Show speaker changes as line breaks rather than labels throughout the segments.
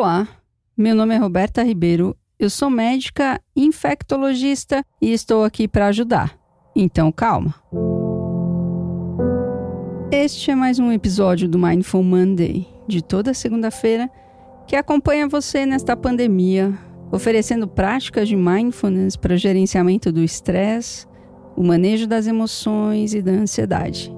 Olá, meu nome é Roberta Ribeiro, eu sou médica infectologista e estou aqui para ajudar. Então calma. Este é mais um episódio do Mindful Monday, de toda segunda-feira, que acompanha você nesta pandemia, oferecendo práticas de mindfulness para gerenciamento do estresse, o manejo das emoções e da ansiedade.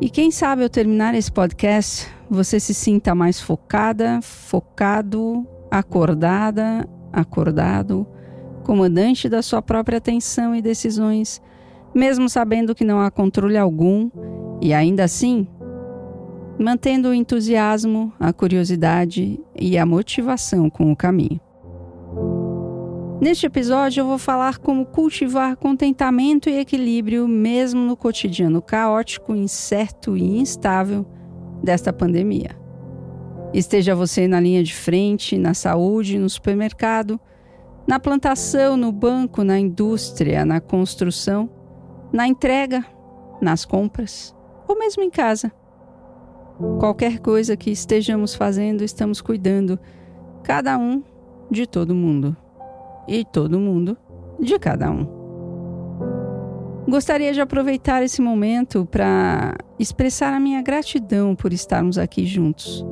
E quem sabe ao terminar esse podcast, você se sinta mais focada, focado, acordada, acordado, comandante da sua própria atenção e decisões, mesmo sabendo que não há controle algum e ainda assim mantendo o entusiasmo, a curiosidade e a motivação com o caminho. Neste episódio, eu vou falar como cultivar contentamento e equilíbrio mesmo no cotidiano caótico, incerto e instável desta pandemia. Esteja você na linha de frente, na saúde, no supermercado, na plantação, no banco, na indústria, na construção, na entrega, nas compras ou mesmo em casa. Qualquer coisa que estejamos fazendo, estamos cuidando, cada um de todo mundo e todo mundo de cada um. Gostaria de aproveitar esse momento para expressar a minha gratidão por estarmos aqui juntos.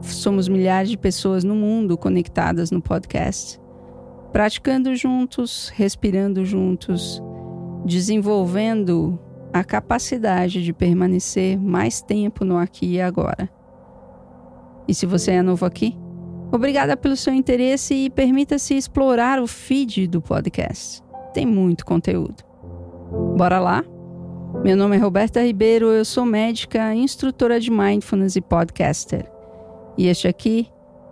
Somos milhares de pessoas no mundo conectadas no podcast, praticando juntos, respirando juntos, desenvolvendo a capacidade de permanecer mais tempo no aqui e agora. E se você é novo aqui, Obrigada pelo seu interesse e permita-se explorar o feed do podcast. Tem muito conteúdo. Bora lá? Meu nome é Roberta Ribeiro, eu sou médica, instrutora de mindfulness e podcaster. E este aqui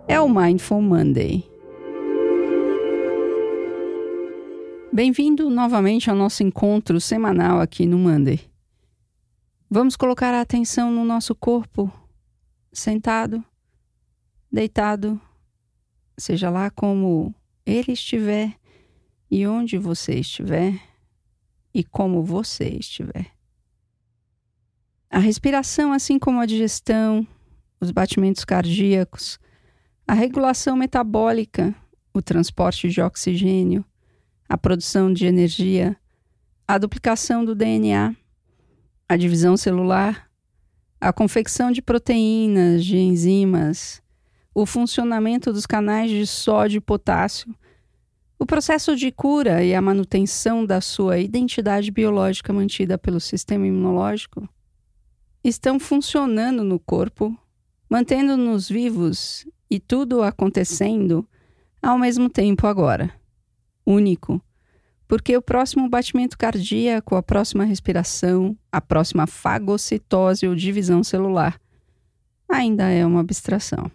é o Mindful Monday. Bem-vindo novamente ao nosso encontro semanal aqui no Monday. Vamos colocar a atenção no nosso corpo, sentado, deitado, seja lá como ele estiver e onde você estiver e como você estiver. A respiração, assim como a digestão, os batimentos cardíacos, a regulação metabólica, o transporte de oxigênio, a produção de energia, a duplicação do DNA, a divisão celular, a confecção de proteínas, de enzimas, o funcionamento dos canais de sódio e potássio, o processo de cura e a manutenção da sua identidade biológica mantida pelo sistema imunológico estão funcionando no corpo, mantendo-nos vivos e tudo acontecendo ao mesmo tempo agora. Único, porque o próximo batimento cardíaco, a próxima respiração, a próxima fagocitose ou divisão celular ainda é uma abstração.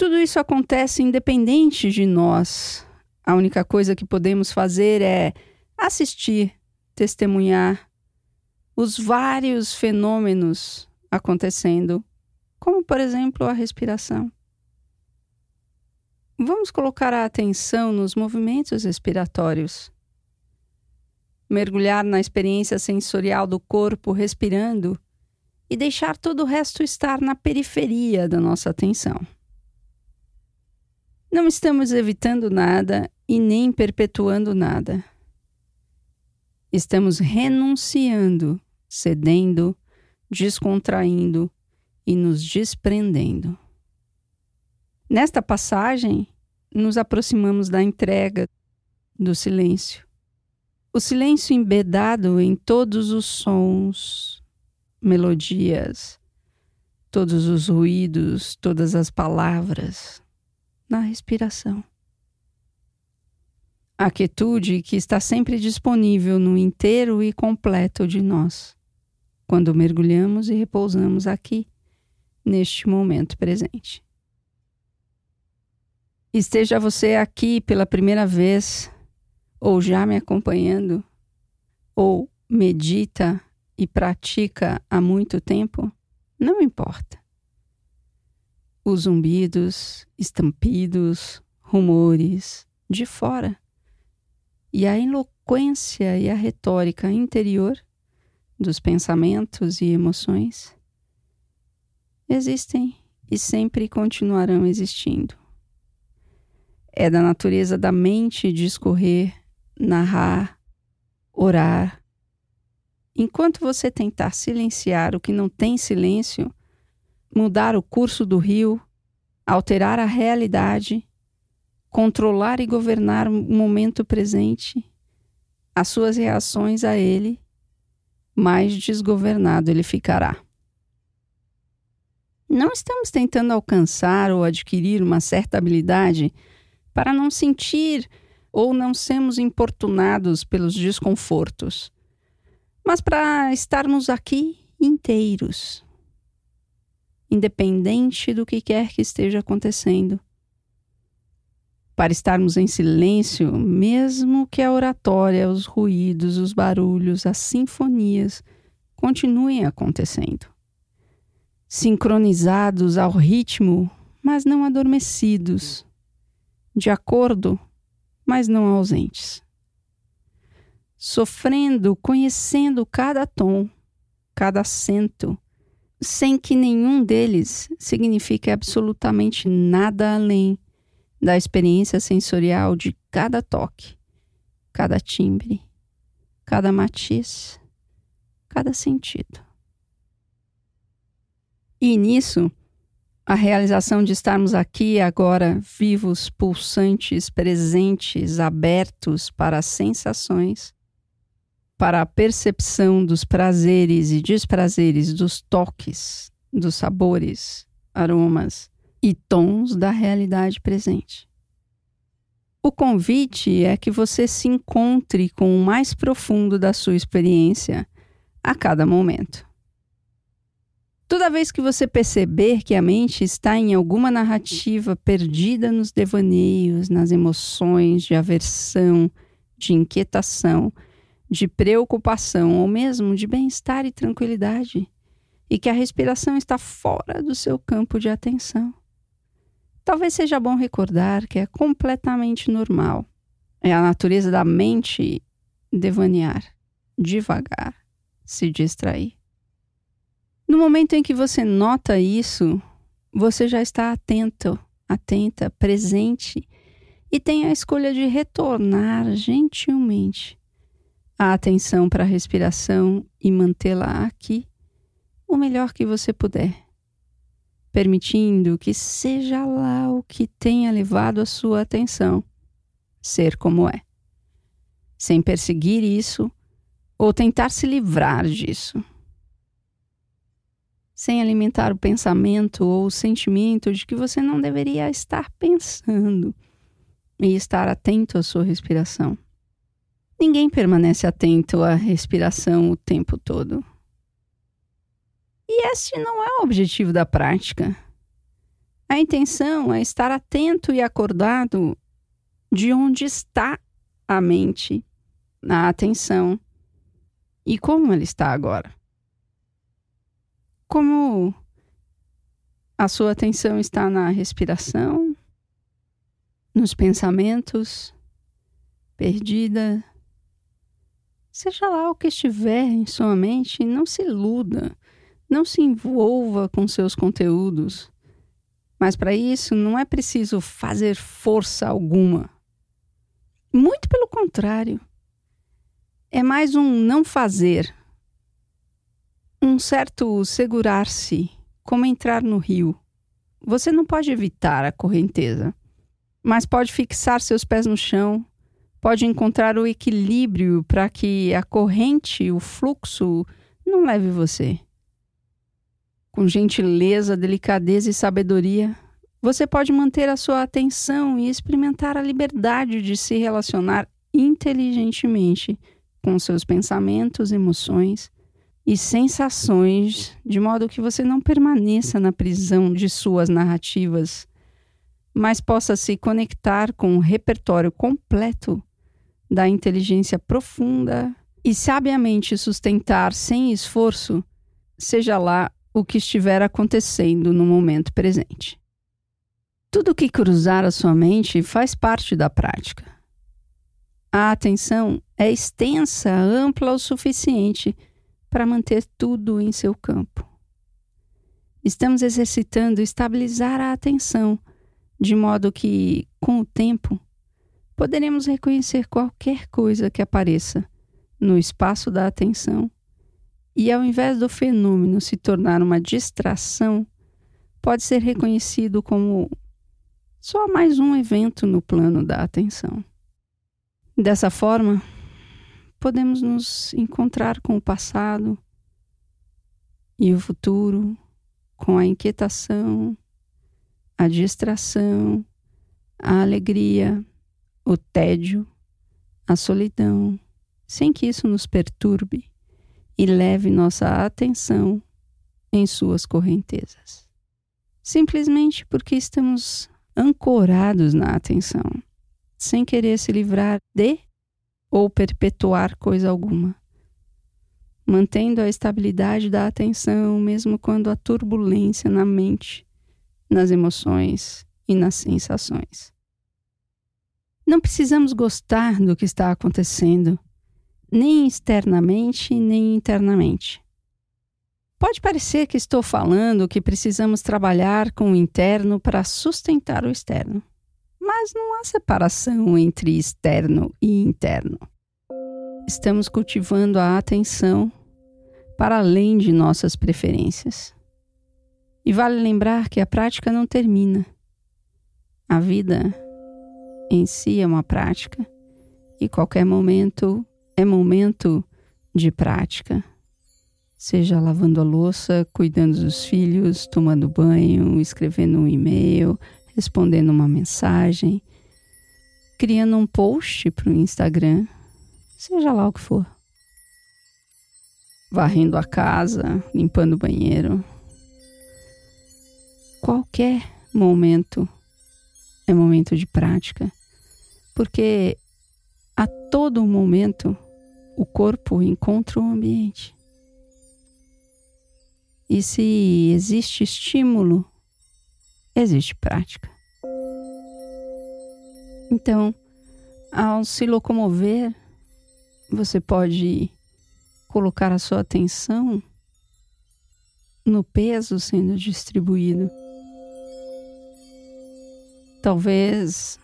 Tudo isso acontece independente de nós. A única coisa que podemos fazer é assistir, testemunhar os vários fenômenos acontecendo, como por exemplo a respiração. Vamos colocar a atenção nos movimentos respiratórios. Mergulhar na experiência sensorial do corpo respirando e deixar todo o resto estar na periferia da nossa atenção. Não estamos evitando nada e nem perpetuando nada. Estamos renunciando, cedendo, descontraindo e nos desprendendo. Nesta passagem, nos aproximamos da entrega, do silêncio. O silêncio embedado em todos os sons, melodias, todos os ruídos, todas as palavras na respiração. A quietude que está sempre disponível no inteiro e completo de nós, quando mergulhamos e repousamos aqui, neste momento presente. Esteja você aqui pela primeira vez, ou já me acompanhando, ou medita e pratica há muito tempo, não importa os zumbidos, estampidos, rumores de fora e a eloquência e a retórica interior dos pensamentos e emoções existem e sempre continuarão existindo. É da natureza da mente discorrer, narrar, orar. Enquanto você tentar silenciar o que não tem silêncio, mudar o curso do rio, alterar a realidade, controlar e governar o momento presente, as suas reações a ele, mais desgovernado ele ficará. Não estamos tentando alcançar ou adquirir uma certa habilidade para não sentir ou não sermos importunados pelos desconfortos, mas para estarmos aqui inteiros, independente do que quer que esteja acontecendo. Para estarmos em silêncio, mesmo que a oratória, os ruídos, os barulhos, as sinfonias continuem acontecendo. Sincronizados ao ritmo, mas não adormecidos. De acordo, mas não ausentes. Sofrendo, conhecendo cada tom, cada acento, sem que nenhum deles signifique absolutamente nada além da experiência sensorial de cada toque, cada timbre, cada matiz, cada sentido. E nisso, a realização de estarmos aqui agora, vivos, pulsantes, presentes, abertos para as sensações, para a percepção dos prazeres e desprazeres, dos toques, dos sabores, aromas e tons da realidade presente. O convite é que você se encontre com o mais profundo da sua experiência a cada momento. Toda vez que você perceber que a mente está em alguma narrativa perdida nos devaneios, nas emoções de aversão, de inquietação, de preocupação ou mesmo de bem-estar e tranquilidade, e que a respiração está fora do seu campo de atenção. Talvez seja bom recordar que é completamente normal. É a natureza da mente devanear, devagar, se distrair. No momento em que você nota isso, você já está atento, atenta, presente e tem a escolha de retornar gentilmente a atenção para a respiração e mantê-la aqui o melhor que você puder, permitindo que seja lá o que tenha levado a sua atenção, ser como é, sem perseguir isso ou tentar se livrar disso sem alimentar o pensamento ou o sentimento de que você não deveria estar pensando e estar atento à sua respiração. Ninguém permanece atento à respiração o tempo todo. E este não é o objetivo da prática. A intenção é estar atento e acordado de onde está a mente, a atenção e como ela está agora. Como a sua atenção está na respiração, nos pensamentos, perdida, seja lá o que estiver em sua mente, não se iluda, não se envolva com seus conteúdos. Mas para isso não é preciso fazer força alguma. Muito pelo contrário. É mais um não fazer um certo segurar-se, como entrar no rio. Você não pode evitar a correnteza, mas pode fixar seus pés no chão, pode encontrar o equilíbrio para que a corrente, o fluxo, não leve você. Com gentileza, delicadeza e sabedoria, você pode manter a sua atenção e experimentar a liberdade de se relacionar inteligentemente com seus pensamentos, emoções e sensações, de modo que você não permaneça na prisão de suas narrativas, mas possa se conectar com o repertório completo da inteligência profunda e sabiamente sustentar sem esforço, seja lá o que estiver acontecendo no momento presente. Tudo que cruzar a sua mente faz parte da prática. A atenção é extensa, ampla o suficiente para manter tudo em seu campo. estamos exercitando estabilizar a atenção, de modo que, com o tempo, poderemos reconhecer qualquer coisa que apareça no espaço da atenção e, ao invés do fenômeno se tornar uma distração, pode ser reconhecido como só mais um evento no plano da atenção. Dessa forma, podemos nos encontrar com o passado e o futuro, com a inquietação, a distração, a alegria, o tédio, a solidão, sem que isso nos perturbe e leve nossa atenção em suas correntezas. Simplesmente porque estamos ancorados na atenção, sem querer se livrar de ou perpetuar coisa alguma, mantendo a estabilidade da atenção mesmo quando há turbulência na mente, nas emoções e nas sensações. Não precisamos gostar do que está acontecendo, nem externamente nem internamente. Pode parecer que estou falando que precisamos trabalhar com o interno para sustentar o externo mas não há separação entre externo e interno. Estamos cultivando a atenção para além de nossas preferências. E vale lembrar que a prática não termina. A vida em si é uma prática e qualquer momento é momento de prática. Seja lavando a louça, cuidando dos filhos, tomando banho, escrevendo um e-mail, respondendo uma mensagem, criando um post para o Instagram, seja lá o que for. Varrendo a casa, limpando o banheiro. Qualquer momento é momento de prática, porque a todo momento o corpo encontra o ambiente. E se existe estímulo existe prática. Então, ao se locomover, você pode colocar a sua atenção no peso sendo distribuído. Talvez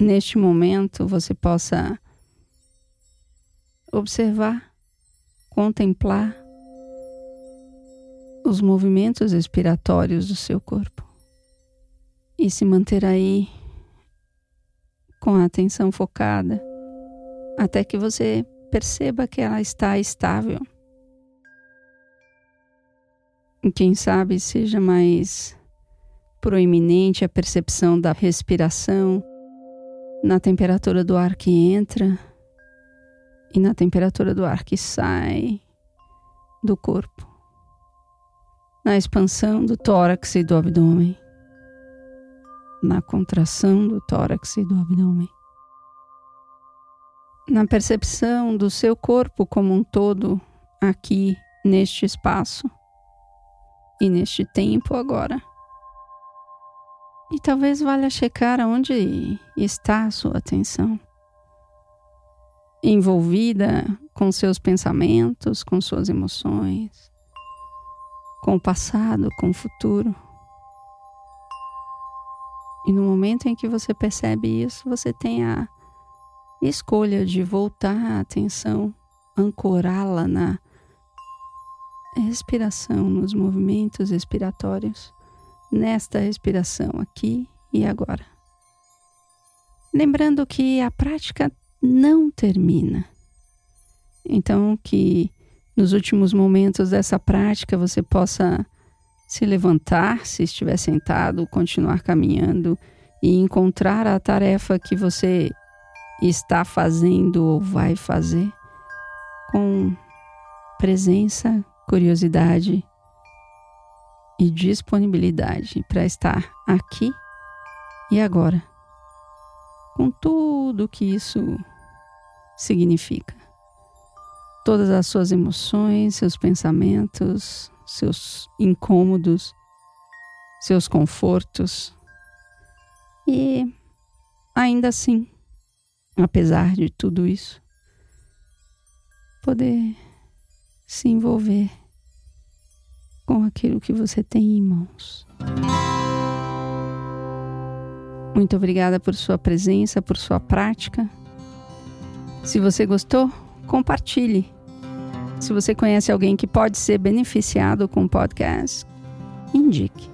neste momento você possa observar, contemplar os movimentos respiratórios do seu corpo e se manter aí com a atenção focada até que você perceba que ela está estável. E quem sabe seja mais proeminente a percepção da respiração na temperatura do ar que entra e na temperatura do ar que sai do corpo, na expansão do tórax e do abdômen. Na contração do tórax e do abdômen, na percepção do seu corpo como um todo aqui neste espaço e neste tempo agora. E talvez valha checar onde está a sua atenção. Envolvida com seus pensamentos, com suas emoções, com o passado, com o futuro. E no momento em que você percebe isso, você tem a escolha de voltar a atenção, ancorá-la na respiração, nos movimentos respiratórios, nesta respiração aqui e agora. Lembrando que a prática não termina. Então, que nos últimos momentos dessa prática você possa se levantar, se estiver sentado, continuar caminhando e encontrar a tarefa que você está fazendo ou vai fazer com presença, curiosidade e disponibilidade para estar aqui e agora, com tudo que isso significa. Todas as suas emoções, seus pensamentos, seus incômodos, seus confortos. E ainda assim, apesar de tudo isso, poder se envolver com aquilo que você tem em mãos. Muito obrigada por sua presença, por sua prática. Se você gostou, compartilhe. Se você conhece alguém que pode ser beneficiado com o podcast, indique.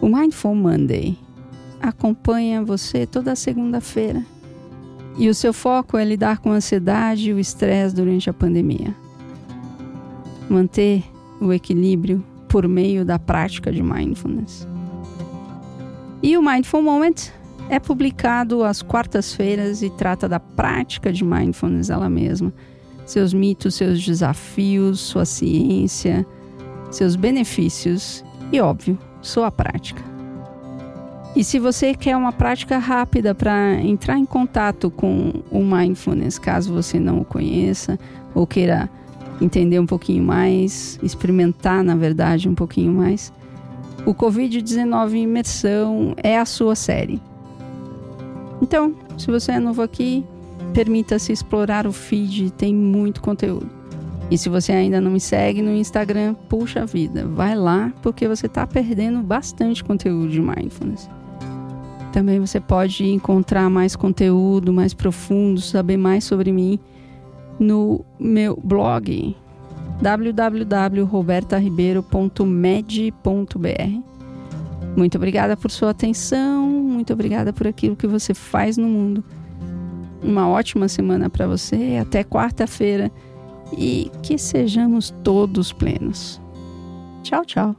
O Mindful Monday acompanha você toda segunda-feira. E o seu foco é lidar com a ansiedade e o estresse durante a pandemia. Manter o equilíbrio por meio da prática de mindfulness. E o Mindful Moment é publicado às quartas-feiras e trata da prática de mindfulness ela mesma, seus mitos, seus desafios, sua ciência, seus benefícios e, óbvio, sua prática. E se você quer uma prática rápida para entrar em contato com o mindfulness, caso você não o conheça ou queira entender um pouquinho mais, experimentar, na verdade, um pouquinho mais, o Covid-19 Imersão é a sua série. Então, se você é novo aqui, permita-se explorar o feed, tem muito conteúdo. E se você ainda não me segue no Instagram, puxa vida, vai lá porque você está perdendo bastante conteúdo de mindfulness. Também você pode encontrar mais conteúdo mais profundo, saber mais sobre mim no meu blog www.robertaribeiro.med.br. Muito obrigada por sua atenção, muito obrigada por aquilo que você faz no mundo. Uma ótima semana para você, até quarta-feira e que sejamos todos plenos. Tchau, tchau.